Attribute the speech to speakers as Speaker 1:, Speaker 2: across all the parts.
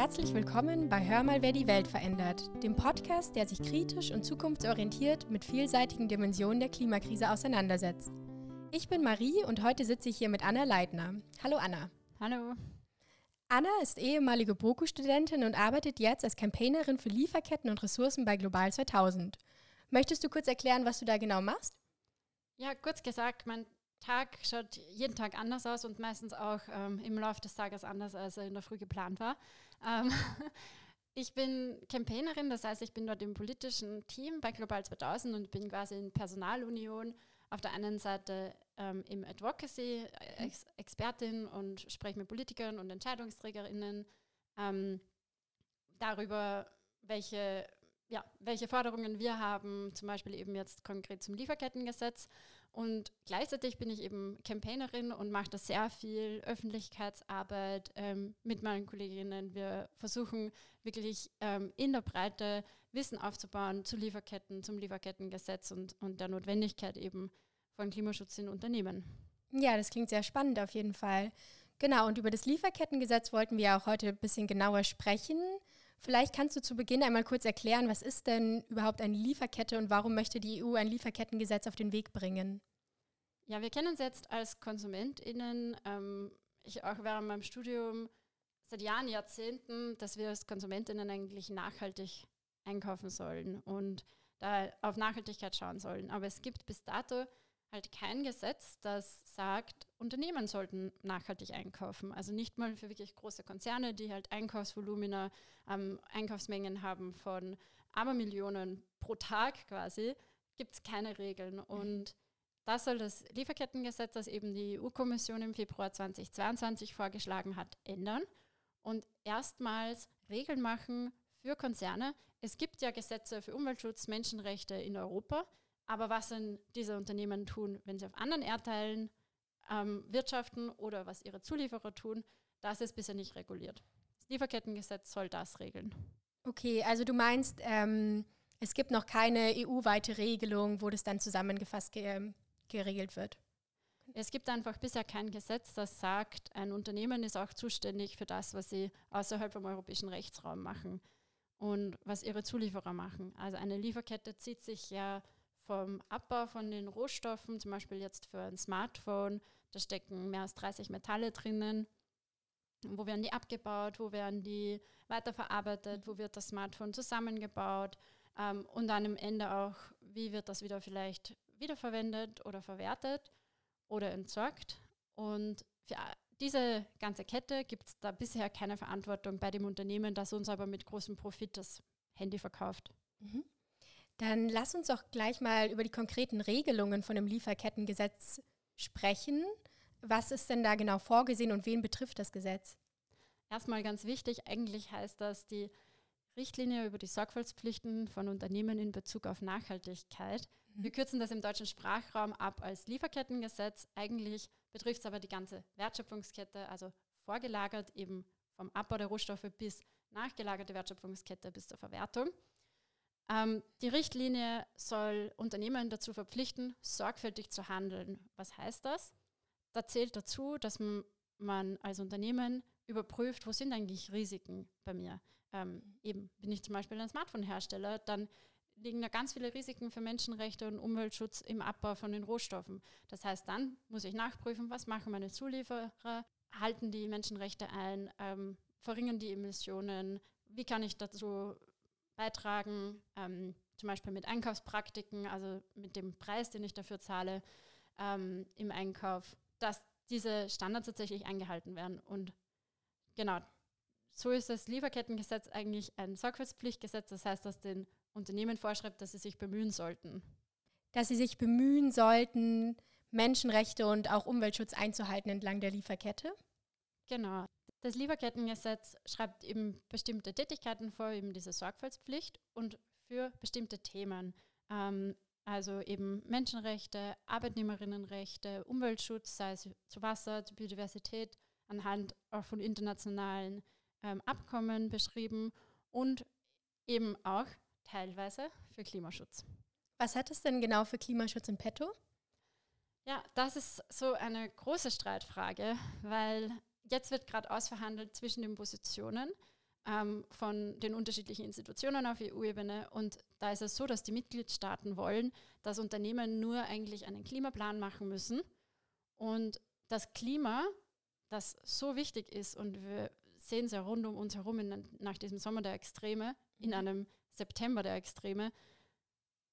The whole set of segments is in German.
Speaker 1: herzlich willkommen bei Hör mal, wer die Welt verändert, dem Podcast, der sich kritisch und zukunftsorientiert mit vielseitigen Dimensionen der Klimakrise auseinandersetzt. Ich bin Marie und heute sitze ich hier mit Anna Leitner. Hallo Anna.
Speaker 2: Hallo.
Speaker 1: Anna ist ehemalige BOKU-Studentin und arbeitet jetzt als Campaignerin für Lieferketten und Ressourcen bei Global 2000. Möchtest du kurz erklären, was du da genau machst?
Speaker 2: Ja, kurz gesagt, mein Tag schaut jeden Tag anders aus und meistens auch ähm, im Laufe des Tages anders, als er in der Früh geplant war. Ähm, ich bin Campaignerin, das heißt, ich bin dort im politischen Team bei Global 2000 und bin quasi in Personalunion. Auf der einen Seite ähm, im Advocacy, äh, Ex Expertin und spreche mit Politikern und EntscheidungsträgerInnen ähm, darüber, welche ja, welche Forderungen wir haben, zum Beispiel eben jetzt konkret zum Lieferkettengesetz und gleichzeitig bin ich eben Campaignerin und mache da sehr viel Öffentlichkeitsarbeit ähm, mit meinen Kolleginnen. Wir versuchen wirklich ähm, in der Breite Wissen aufzubauen zu Lieferketten, zum Lieferkettengesetz und, und der Notwendigkeit eben von Klimaschutz in Unternehmen.
Speaker 1: Ja, das klingt sehr spannend auf jeden Fall. Genau, und über das Lieferkettengesetz wollten wir auch heute ein bisschen genauer sprechen. Vielleicht kannst du zu Beginn einmal kurz erklären, was ist denn überhaupt eine Lieferkette und warum möchte die EU ein Lieferkettengesetz auf den Weg bringen?
Speaker 2: Ja, wir kennen es jetzt als KonsumentInnen. Ähm, ich auch während meinem Studium seit Jahren, Jahrzehnten, dass wir als KonsumentInnen eigentlich nachhaltig einkaufen sollen und da auf Nachhaltigkeit schauen sollen. Aber es gibt bis dato halt kein Gesetz, das sagt, Unternehmen sollten nachhaltig einkaufen. Also nicht mal für wirklich große Konzerne, die halt Einkaufsvolumina, ähm, Einkaufsmengen haben von Abermillionen pro Tag quasi, gibt es keine Regeln. Und das soll das Lieferkettengesetz, das eben die EU-Kommission im Februar 2022 vorgeschlagen hat, ändern und erstmals Regeln machen für Konzerne. Es gibt ja Gesetze für Umweltschutz, Menschenrechte in Europa, aber was denn diese Unternehmen tun, wenn sie auf anderen Erdteilen ähm, wirtschaften oder was ihre Zulieferer tun, das ist bisher nicht reguliert. Das Lieferkettengesetz soll das regeln.
Speaker 1: Okay, also du meinst, ähm, es gibt noch keine EU-weite Regelung, wo das dann zusammengefasst ge geregelt wird?
Speaker 2: Es gibt einfach bisher kein Gesetz, das sagt, ein Unternehmen ist auch zuständig für das, was sie außerhalb vom europäischen Rechtsraum machen und was ihre Zulieferer machen. Also eine Lieferkette zieht sich ja vom Abbau von den Rohstoffen, zum Beispiel jetzt für ein Smartphone, da stecken mehr als 30 Metalle drinnen. Wo werden die abgebaut? Wo werden die weiterverarbeitet? Wo wird das Smartphone zusammengebaut? Ähm, und dann am Ende auch, wie wird das wieder vielleicht wiederverwendet oder verwertet oder entsorgt? Und für diese ganze Kette gibt es da bisher keine Verantwortung bei dem Unternehmen, das uns aber mit großem Profit das Handy verkauft.
Speaker 1: Mhm. Dann lass uns doch gleich mal über die konkreten Regelungen von dem Lieferkettengesetz sprechen. Was ist denn da genau vorgesehen und wen betrifft das Gesetz?
Speaker 2: Erstmal ganz wichtig, eigentlich heißt das die Richtlinie über die Sorgfaltspflichten von Unternehmen in Bezug auf Nachhaltigkeit. Mhm. Wir kürzen das im deutschen Sprachraum ab als Lieferkettengesetz. Eigentlich betrifft es aber die ganze Wertschöpfungskette, also vorgelagert eben vom Abbau der Rohstoffe bis nachgelagerte Wertschöpfungskette bis zur Verwertung. Ähm, die Richtlinie soll Unternehmen dazu verpflichten, sorgfältig zu handeln. Was heißt das? Da zählt dazu, dass man als Unternehmen überprüft, wo sind eigentlich Risiken bei mir. Ähm, eben bin ich zum Beispiel ein Smartphone-Hersteller, dann liegen da ganz viele Risiken für Menschenrechte und Umweltschutz im Abbau von den Rohstoffen. Das heißt, dann muss ich nachprüfen, was machen meine Zulieferer, halten die Menschenrechte ein, ähm, verringern die Emissionen, wie kann ich dazu beitragen, ähm, zum Beispiel mit Einkaufspraktiken, also mit dem Preis, den ich dafür zahle ähm, im Einkauf, dass diese Standards tatsächlich eingehalten werden. Und genau, so ist das Lieferkettengesetz eigentlich ein Sorgfaltspflichtgesetz. Das heißt, dass den Unternehmen vorschreibt, dass sie sich bemühen sollten.
Speaker 1: Dass sie sich bemühen sollten, Menschenrechte und auch Umweltschutz einzuhalten entlang der Lieferkette?
Speaker 2: Genau. Das Lieferkettengesetz schreibt eben bestimmte Tätigkeiten vor, eben diese Sorgfaltspflicht und für bestimmte Themen. Ähm, also eben Menschenrechte, Arbeitnehmerinnenrechte, Umweltschutz, sei es zu Wasser, zu Biodiversität, anhand auch von internationalen ähm, Abkommen beschrieben und eben auch teilweise für Klimaschutz.
Speaker 1: Was hat es denn genau für Klimaschutz in petto?
Speaker 2: Ja, das ist so eine große Streitfrage, weil jetzt wird gerade ausverhandelt zwischen den Positionen. ähm, von den unterschiedlichen Institutionen auf EU-Ebene. Und da ist es so, dass die Mitgliedstaaten wollen, dass Unternehmen nur eigentlich einen Klimaplan machen müssen. Und das Klima, das so wichtig ist, und wir sehen es ja rund um uns herum in, nach diesem Sommer der Extreme, in mhm. einem September der Extreme,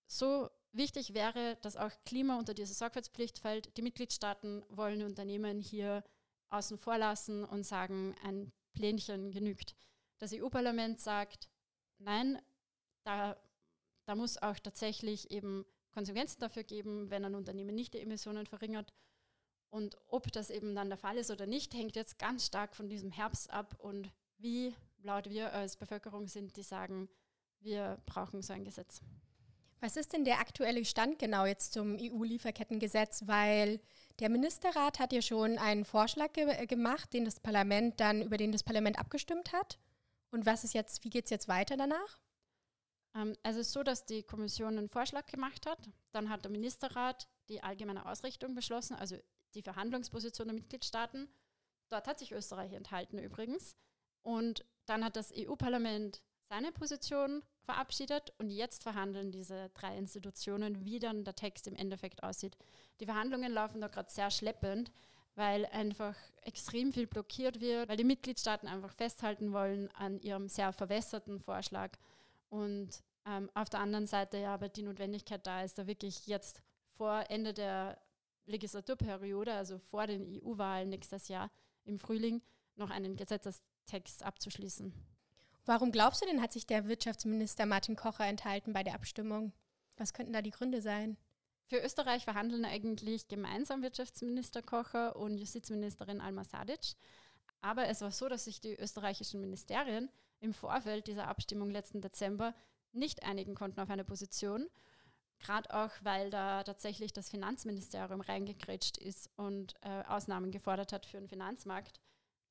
Speaker 2: so wichtig wäre, dass auch Klima unter diese Sorgfaltspflicht fällt. Die Mitgliedstaaten wollen Unternehmen hier außen vor lassen und sagen, ein Plänchen genügt. Das EU-Parlament sagt, nein, da, da muss auch tatsächlich eben Konsequenzen dafür geben, wenn ein Unternehmen nicht die Emissionen verringert. Und ob das eben dann der Fall ist oder nicht, hängt jetzt ganz stark von diesem Herbst ab und wie laut wir als Bevölkerung sind, die sagen, wir brauchen so ein Gesetz.
Speaker 1: Was ist denn der aktuelle Stand genau jetzt zum EU-Lieferkettengesetz? Weil der Ministerrat hat ja schon einen Vorschlag ge gemacht, den das Parlament dann, über den das Parlament abgestimmt hat. Und was ist jetzt, wie geht es jetzt weiter danach?
Speaker 2: Ähm, also es ist so, dass die Kommission einen Vorschlag gemacht hat. Dann hat der Ministerrat die allgemeine Ausrichtung beschlossen, also die Verhandlungsposition der Mitgliedstaaten. Dort hat sich Österreich enthalten übrigens. Und dann hat das EU-Parlament seine Position verabschiedet und jetzt verhandeln diese drei Institutionen, wie dann der Text im Endeffekt aussieht. Die Verhandlungen laufen da gerade sehr schleppend, weil einfach extrem viel blockiert wird, weil die Mitgliedstaaten einfach festhalten wollen an ihrem sehr verwässerten Vorschlag und ähm, auf der anderen Seite ja aber die Notwendigkeit da ist, da wirklich jetzt vor Ende der Legislaturperiode, also vor den EU-Wahlen nächstes Jahr im Frühling, noch einen Gesetzestext abzuschließen.
Speaker 1: Warum glaubst du denn, hat sich der Wirtschaftsminister Martin Kocher enthalten bei der Abstimmung? Was könnten da die Gründe sein?
Speaker 2: Für Österreich verhandeln eigentlich gemeinsam Wirtschaftsminister Kocher und Justizministerin Alma Sadic. Aber es war so, dass sich die österreichischen Ministerien im Vorfeld dieser Abstimmung letzten Dezember nicht einigen konnten auf eine Position. Gerade auch, weil da tatsächlich das Finanzministerium reingekrätscht ist und äh, Ausnahmen gefordert hat für den Finanzmarkt.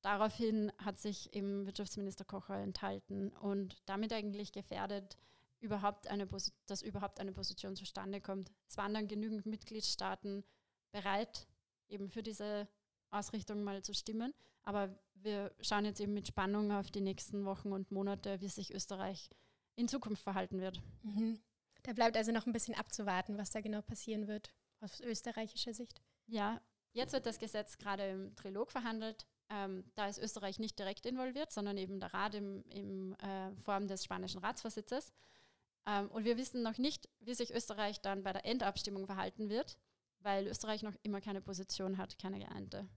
Speaker 2: Daraufhin hat sich eben Wirtschaftsminister Kocher enthalten und damit eigentlich gefährdet, überhaupt eine dass überhaupt eine Position zustande kommt. Es waren dann genügend Mitgliedstaaten bereit, eben für diese Ausrichtung mal zu stimmen. Aber wir schauen jetzt eben mit Spannung auf die nächsten Wochen und Monate, wie sich Österreich in Zukunft verhalten wird.
Speaker 1: Mhm. Da bleibt also noch ein bisschen abzuwarten, was da genau passieren wird aus österreichischer Sicht.
Speaker 2: Ja, jetzt wird das Gesetz gerade im Trilog verhandelt. Ähm, da ist Österreich nicht direkt involviert, sondern eben der Rat in im äh, Form des spanischen Ratsvorsitzes. Ähm, und wir wissen noch nicht, wie sich Österreich dann bei der Endabstimmung verhalten wird, weil Österreich noch immer keine Position hat, keine geeinte.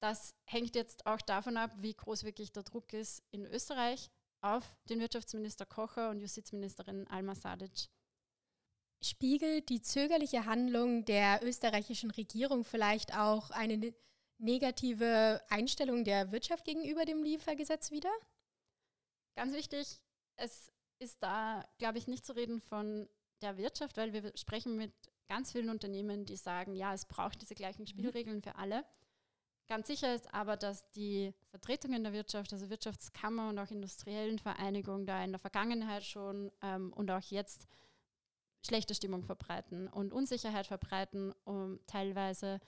Speaker 2: Das hängt jetzt auch davon ab, wie groß wirklich der Druck ist in Österreich auf den Wirtschaftsminister Kocher und Justizministerin Alma Sadic.
Speaker 1: Spiegelt die zögerliche Handlung der österreichischen Regierung vielleicht auch eine negative Einstellung der Wirtschaft gegenüber dem Liefergesetz wieder?
Speaker 2: Ganz wichtig, es ist da, glaube ich, nicht zu reden von der Wirtschaft, weil wir sprechen mit ganz vielen Unternehmen, die sagen, ja, es braucht diese gleichen mhm. Spielregeln für alle. Ganz sicher ist aber, dass die Vertretungen der Wirtschaft, also Wirtschaftskammer und auch industriellen Vereinigungen, da in der Vergangenheit schon ähm, und auch jetzt schlechte Stimmung verbreiten und Unsicherheit verbreiten um, teilweise.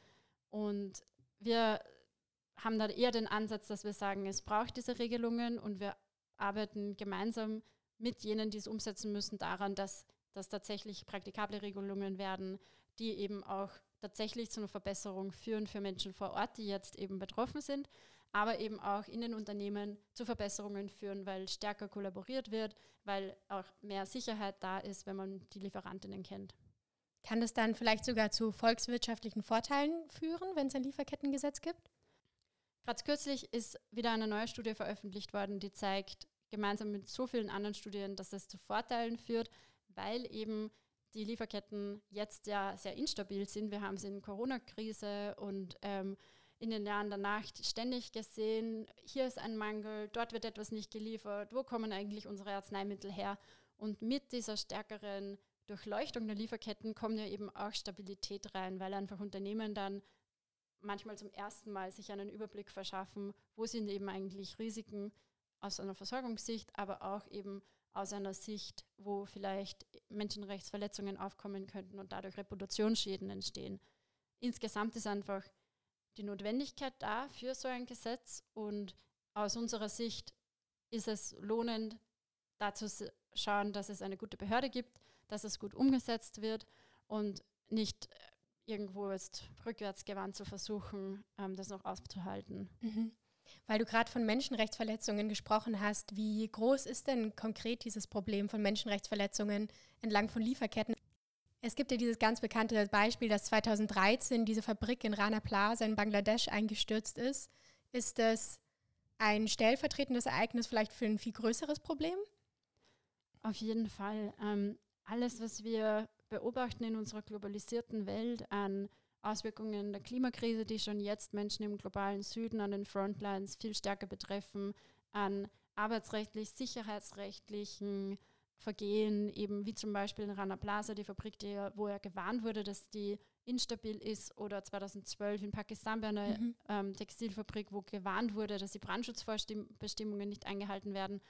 Speaker 2: Und wir haben da eher den Ansatz, dass wir sagen, es braucht diese Regelungen und wir arbeiten gemeinsam mit jenen, die es umsetzen müssen, daran, dass das tatsächlich praktikable Regelungen werden, die eben auch tatsächlich zu einer Verbesserung führen für Menschen vor Ort, die jetzt eben betroffen sind, aber eben auch in den Unternehmen zu Verbesserungen führen, weil stärker kollaboriert wird, weil auch mehr Sicherheit da ist, wenn man die Lieferantinnen kennt.
Speaker 1: Kann das dann vielleicht sogar zu volkswirtschaftlichen Vorteilen führen, wenn es ein Lieferkettengesetz gibt?
Speaker 2: Gerade kürzlich ist wieder eine neue Studie veröffentlicht worden, die zeigt, gemeinsam mit so vielen anderen Studien, dass das zu Vorteilen führt, weil eben die Lieferketten jetzt ja sehr instabil sind. Wir haben es in Corona-Krise und ähm, in den Jahren danach ständig gesehen, hier ist ein Mangel, dort wird etwas nicht geliefert, wo kommen eigentlich unsere Arzneimittel her? Und mit dieser stärkeren Durchleuchtung der Lieferketten kommt ja eben auch Stabilität rein, weil einfach Unternehmen dann manchmal zum ersten Mal sich einen Überblick verschaffen, wo sind eben eigentlich Risiken aus einer Versorgungssicht, aber auch eben aus einer Sicht, wo vielleicht Menschenrechtsverletzungen aufkommen könnten und dadurch Reputationsschäden entstehen. Insgesamt ist einfach die Notwendigkeit da für so ein Gesetz und aus unserer Sicht ist es lohnend, dazu schauen, dass es eine gute Behörde gibt, dass es gut umgesetzt wird und nicht äh, irgendwo jetzt rückwärtsgewandt zu versuchen, ähm, das noch aufzuhalten.
Speaker 1: Mhm. Weil du gerade von Menschenrechtsverletzungen gesprochen hast, wie groß ist denn konkret dieses Problem von Menschenrechtsverletzungen entlang von Lieferketten? Es gibt ja dieses ganz bekannte Beispiel, dass 2013 diese Fabrik in Rana Plaza in Bangladesch eingestürzt ist. Ist das ein stellvertretendes Ereignis vielleicht für ein viel größeres Problem?
Speaker 2: Auf jeden Fall. Ähm, alles, was wir beobachten in unserer globalisierten Welt an Auswirkungen der Klimakrise, die schon jetzt Menschen im globalen Süden an den Frontlines viel stärker betreffen, an arbeitsrechtlich, sicherheitsrechtlichen Vergehen, eben wie zum Beispiel in Rana Plaza, die Fabrik, die, wo er gewarnt wurde, dass die instabil ist, oder 2012 in Pakistan bei einer mhm. ähm, Textilfabrik, wo gewarnt wurde, dass die Brandschutzbestimmungen nicht eingehalten werden.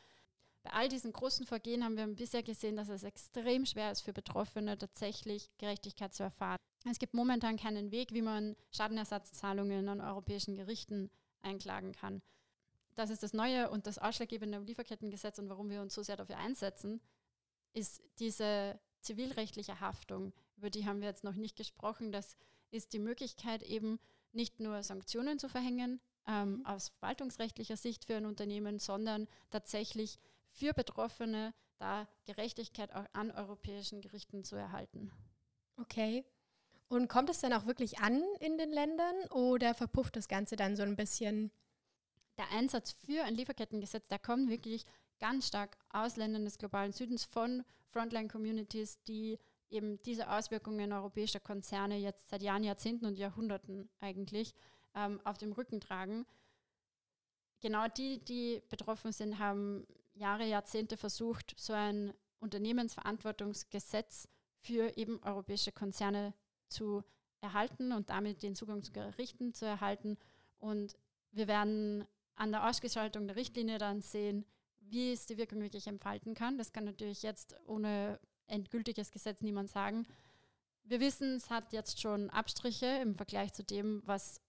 Speaker 2: Bei all diesen großen Vergehen haben wir bisher gesehen, dass es extrem schwer ist für Betroffene, tatsächlich Gerechtigkeit zu erfahren. Es gibt momentan keinen Weg, wie man Schadenersatzzahlungen an europäischen Gerichten einklagen kann. Das ist das Neue und das Ausschlaggebende im Lieferkettengesetz und warum wir uns so sehr dafür einsetzen, ist diese zivilrechtliche Haftung, über die haben wir jetzt noch nicht gesprochen. Das ist die Möglichkeit eben nicht nur Sanktionen zu verhängen ähm, mhm. aus verwaltungsrechtlicher Sicht für ein Unternehmen, sondern tatsächlich für Betroffene da Gerechtigkeit auch an europäischen Gerichten zu erhalten.
Speaker 1: Okay. Und kommt es dann auch wirklich an in den Ländern oder verpufft das Ganze dann so ein bisschen?
Speaker 2: Der Einsatz für ein Lieferkettengesetz, der kommt wirklich ganz stark aus Ländern des globalen Südens von Frontline-Communities, die eben diese Auswirkungen europäischer Konzerne jetzt seit Jahren, Jahrzehnten und Jahrhunderten eigentlich ähm, auf dem Rücken tragen. Genau die, die betroffen sind, haben Jahre, Jahrzehnte versucht, so ein Unternehmensverantwortungsgesetz für eben europäische Konzerne zu erhalten und damit den Zugang zu Gerichten zu erhalten. Und wir werden an der Ausgestaltung der Richtlinie dann sehen, wie es die Wirkung wirklich entfalten kann. Das kann natürlich jetzt ohne endgültiges Gesetz niemand sagen. Wir wissen, es hat jetzt schon Abstriche im Vergleich zu dem, was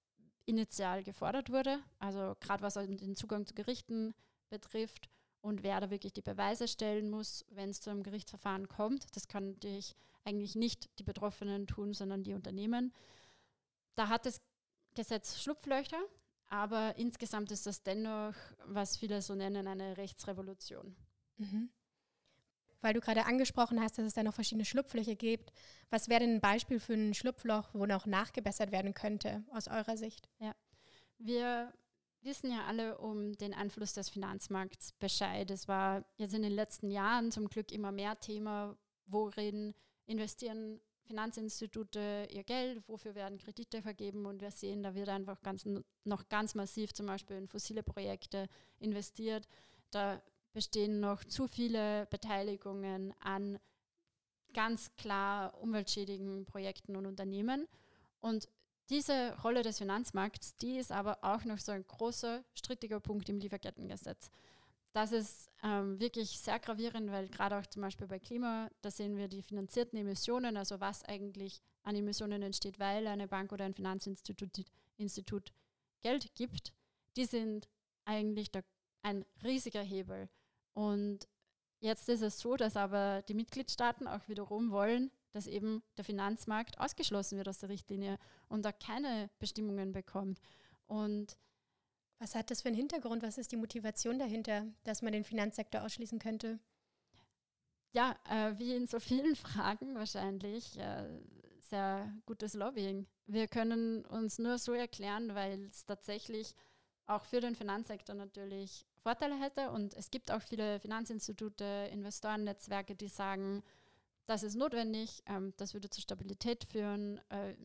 Speaker 2: initial gefordert wurde. Also gerade was den Zugang zu Gerichten betrifft und wer da wirklich die Beweise stellen muss, wenn es zu einem Gerichtsverfahren kommt. Das kann natürlich eigentlich nicht die Betroffenen tun, sondern die Unternehmen. Da hat das Gesetz Schlupflöcher, aber insgesamt ist das dennoch, was viele so nennen, eine Rechtsrevolution.
Speaker 1: Mhm. Weil du gerade angesprochen hast, dass es da noch verschiedene Schlupflöcher gibt. Was wäre denn ein Beispiel für ein Schlupfloch, wo noch nachgebessert werden könnte, aus eurer Sicht?
Speaker 2: Ja, wir wissen ja alle um den Einfluss des Finanzmarkts Bescheid. Es war jetzt in den letzten Jahren zum Glück immer mehr Thema, worin investieren Finanzinstitute ihr Geld, wofür werden Kredite vergeben und wir sehen, da wird einfach ganz, noch ganz massiv zum Beispiel in fossile Projekte investiert. Da bestehen noch zu viele Beteiligungen an ganz klar umweltschädigen Projekten und Unternehmen. Und diese Rolle des Finanzmarkts, die ist aber auch noch so ein großer, strittiger Punkt im Lieferkettengesetz. Das ist ähm, wirklich sehr gravierend, weil gerade auch zum Beispiel bei Klima, da sehen wir die finanzierten Emissionen, also was eigentlich an Emissionen entsteht, weil eine Bank oder ein Finanzinstitut Institut Geld gibt, die sind eigentlich der, ein riesiger Hebel. Und jetzt ist es so, dass aber die Mitgliedstaaten auch wiederum wollen, dass eben der Finanzmarkt ausgeschlossen wird aus der Richtlinie und da keine Bestimmungen bekommt. Und
Speaker 1: was hat das für einen Hintergrund? Was ist die Motivation dahinter, dass man den Finanzsektor ausschließen könnte?
Speaker 2: Ja, äh, wie in so vielen Fragen wahrscheinlich, äh, sehr gutes Lobbying. Wir können uns nur so erklären, weil es tatsächlich auch für den Finanzsektor natürlich Vorteile hätte. Und es gibt auch viele Finanzinstitute, Investorennetzwerke, die sagen, das ist notwendig, ähm, das würde zur Stabilität führen. Äh,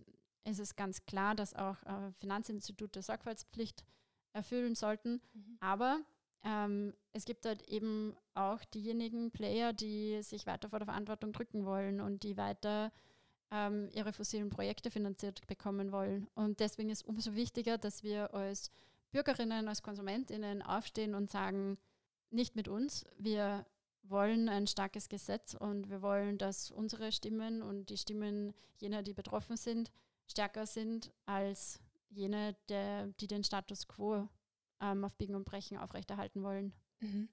Speaker 2: es ist ganz klar, dass auch äh, Finanzinstitute Sorgfaltspflicht erfüllen sollten. Mhm. Aber ähm, es gibt halt eben auch diejenigen Player, die sich weiter vor der Verantwortung drücken wollen und die weiter ähm, ihre fossilen Projekte finanziert bekommen wollen. Und deswegen ist umso wichtiger, dass wir als Bürgerinnen, als Konsumentinnen aufstehen und sagen, nicht mit uns, wir wollen ein starkes Gesetz und wir wollen, dass unsere Stimmen und die Stimmen jener, die betroffen sind, stärker sind als jene, der, die den Status quo ähm, auf Biegen und Brechen aufrechterhalten wollen.
Speaker 1: Mhm.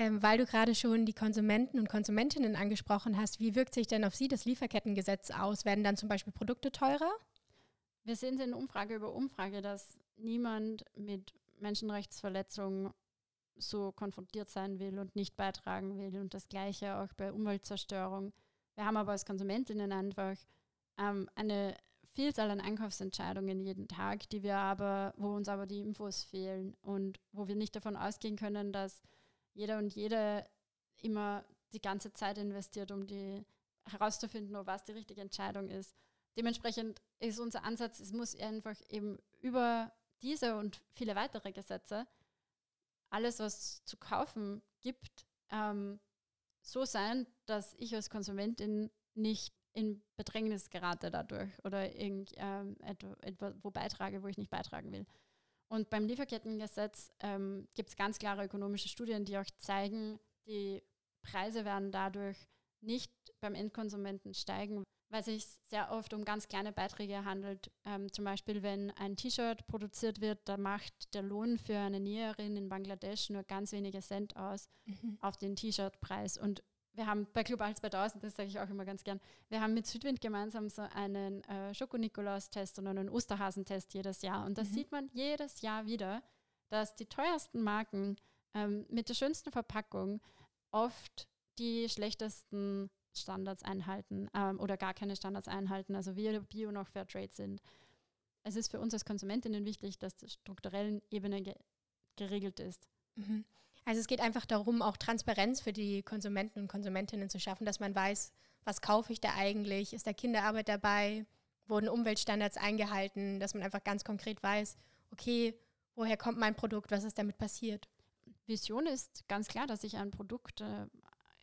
Speaker 1: Ähm, weil du gerade schon die Konsumenten und Konsumentinnen angesprochen hast, wie wirkt sich denn auf sie das Lieferkettengesetz aus? Werden dann zum Beispiel Produkte teurer?
Speaker 2: Wir sehen in Umfrage über Umfrage, dass niemand mit Menschenrechtsverletzungen so konfrontiert sein will und nicht beitragen will. Und das Gleiche auch bei Umweltzerstörung. Wir haben aber als Konsumentinnen einfach ähm, eine Vielzahl an Einkaufsentscheidungen jeden Tag, die wir aber, wo uns aber die Infos fehlen und wo wir nicht davon ausgehen können, dass jeder und jede immer die ganze Zeit investiert, um die herauszufinden, was die richtige Entscheidung ist. Dementsprechend ist unser Ansatz, es muss einfach eben über diese und viele weitere Gesetze alles, was zu kaufen gibt, ähm, so sein, dass ich als Konsumentin nicht in Bedrängnis gerate dadurch oder irgend, ähm, wo beitrage, wo ich nicht beitragen will. Und beim Lieferkettengesetz ähm, gibt es ganz klare ökonomische Studien, die auch zeigen, die Preise werden dadurch nicht beim Endkonsumenten steigen, weil sich sehr oft um ganz kleine Beiträge handelt. Ähm, zum Beispiel, wenn ein T-Shirt produziert wird, da macht der Lohn für eine Näherin in Bangladesch nur ganz wenige Cent aus mhm. auf den T-Shirt-Preis. Und wir haben bei Global 2000, das sage ich auch immer ganz gern, wir haben mit Südwind gemeinsam so einen äh, Schoko-Nikolaus-Test und einen Osterhasentest jedes Jahr. Und da mhm. sieht man jedes Jahr wieder, dass die teuersten Marken ähm, mit der schönsten Verpackung oft die schlechtesten Standards einhalten ähm, oder gar keine Standards einhalten, also weder Bio noch Fairtrade sind. Es ist für uns als Konsumentinnen wichtig, dass die strukturellen Ebene ge geregelt ist.
Speaker 1: Mhm. Also es geht einfach darum, auch Transparenz für die Konsumenten und Konsumentinnen zu schaffen, dass man weiß, was kaufe ich da eigentlich, ist da Kinderarbeit dabei, wurden Umweltstandards eingehalten, dass man einfach ganz konkret weiß, okay, woher kommt mein Produkt, was ist damit passiert.
Speaker 2: Vision ist ganz klar, dass ich ein Produkt äh,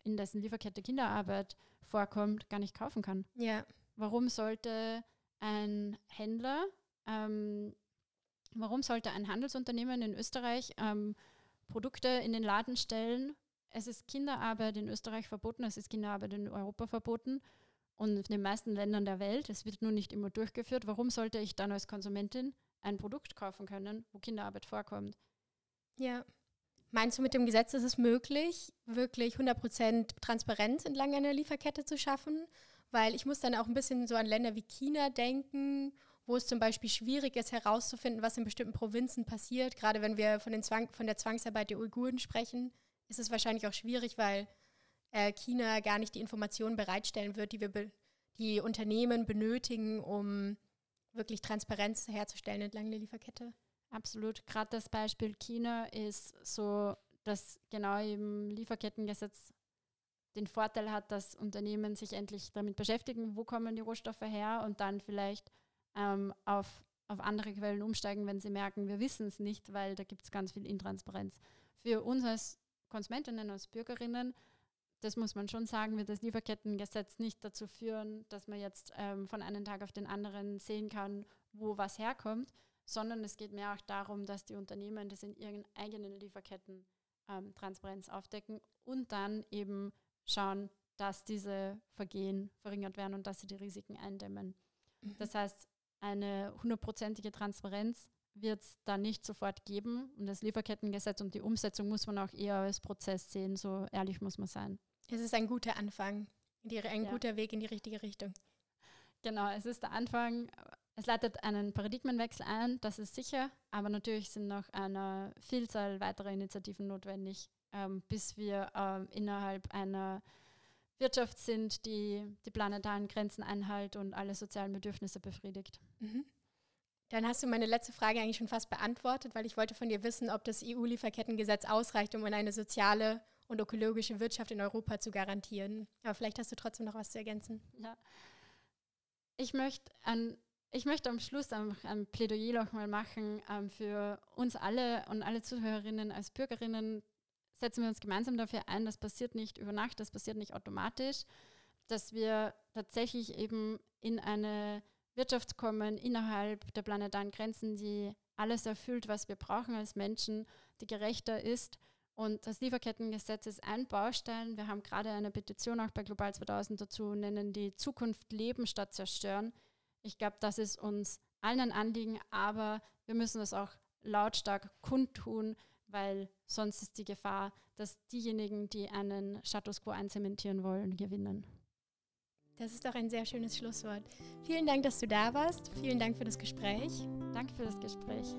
Speaker 2: in dessen Lieferkette Kinderarbeit vorkommt, gar nicht kaufen kann.
Speaker 1: Ja.
Speaker 2: Warum sollte ein Händler, ähm, warum sollte ein Handelsunternehmen in Österreich ähm, Produkte in den Laden stellen? Es ist Kinderarbeit in Österreich verboten, es ist Kinderarbeit in Europa verboten und in den meisten Ländern der Welt. Es wird nur nicht immer durchgeführt. Warum sollte ich dann als Konsumentin ein Produkt kaufen können, wo Kinderarbeit vorkommt?
Speaker 1: Ja. Meinst du, mit dem Gesetz ist es möglich, wirklich 100% Transparenz entlang einer Lieferkette zu schaffen? Weil ich muss dann auch ein bisschen so an Länder wie China denken, wo es zum Beispiel schwierig ist herauszufinden, was in bestimmten Provinzen passiert. Gerade wenn wir von, Zwang, von der Zwangsarbeit der Uiguren sprechen, ist es wahrscheinlich auch schwierig, weil äh, China gar nicht die Informationen bereitstellen wird, die wir die Unternehmen benötigen, um wirklich Transparenz herzustellen entlang der Lieferkette.
Speaker 2: Absolut. Gerade das Beispiel China ist so, dass genau im Lieferkettengesetz den Vorteil hat, dass Unternehmen sich endlich damit beschäftigen, wo kommen die Rohstoffe her und dann vielleicht ähm, auf, auf andere Quellen umsteigen, wenn sie merken, wir wissen es nicht, weil da gibt es ganz viel Intransparenz. Für uns als Konsumentinnen, als Bürgerinnen, das muss man schon sagen, wird das Lieferkettengesetz nicht dazu führen, dass man jetzt ähm, von einem Tag auf den anderen sehen kann, wo was herkommt, sondern es geht mehr auch darum, dass die Unternehmen das in ihren eigenen Lieferketten ähm, Transparenz aufdecken und dann eben schauen, dass diese Vergehen verringert werden und dass sie die Risiken eindämmen. Mhm. Das heißt, eine hundertprozentige Transparenz wird es da nicht sofort geben. Und das Lieferkettengesetz und die Umsetzung muss man auch eher als Prozess sehen, so ehrlich muss man sein.
Speaker 1: Es ist ein guter Anfang, ein ja. guter Weg in die richtige Richtung.
Speaker 2: Genau, es ist der Anfang, es leitet einen Paradigmenwechsel ein, das ist sicher, aber natürlich sind noch eine Vielzahl weiterer Initiativen notwendig, ähm, bis wir ähm, innerhalb einer Wirtschaft sind, die die planetaren Grenzen einhält und alle sozialen Bedürfnisse befriedigt. Mhm.
Speaker 1: Dann hast du meine letzte Frage eigentlich schon fast beantwortet, weil ich wollte von dir wissen, ob das EU-Lieferkettengesetz ausreicht, um eine soziale und ökologische Wirtschaft in Europa zu garantieren. Aber vielleicht hast du trotzdem noch was zu ergänzen.
Speaker 2: Ja. Ich möchte an ich möchte am Schluss einfach ein Plädoyer noch mal machen ähm, für uns alle und alle Zuhörerinnen als Bürgerinnen. Setzen wir uns gemeinsam dafür ein, das passiert nicht über Nacht, das passiert nicht automatisch, dass wir tatsächlich eben in eine Wirtschaft kommen innerhalb der planetaren Grenzen, die alles erfüllt, was wir brauchen als Menschen, die gerechter ist. Und das Lieferkettengesetz ist ein Baustein. Wir haben gerade eine Petition auch bei Global 2000 dazu, nennen die Zukunft leben statt zerstören. Ich glaube, das ist uns allen ein Anliegen, aber wir müssen es auch lautstark kundtun. weil sonst ist die Gefahr, dass diejenigen, die einen Status quo einzementieren wollen, gewinnen.
Speaker 1: Das ist doch ein sehr schönes Schlusswort. Vielen Dank, dass du da warst. Vielen Dank für das Gespräch.
Speaker 2: Danke für das Gespräch.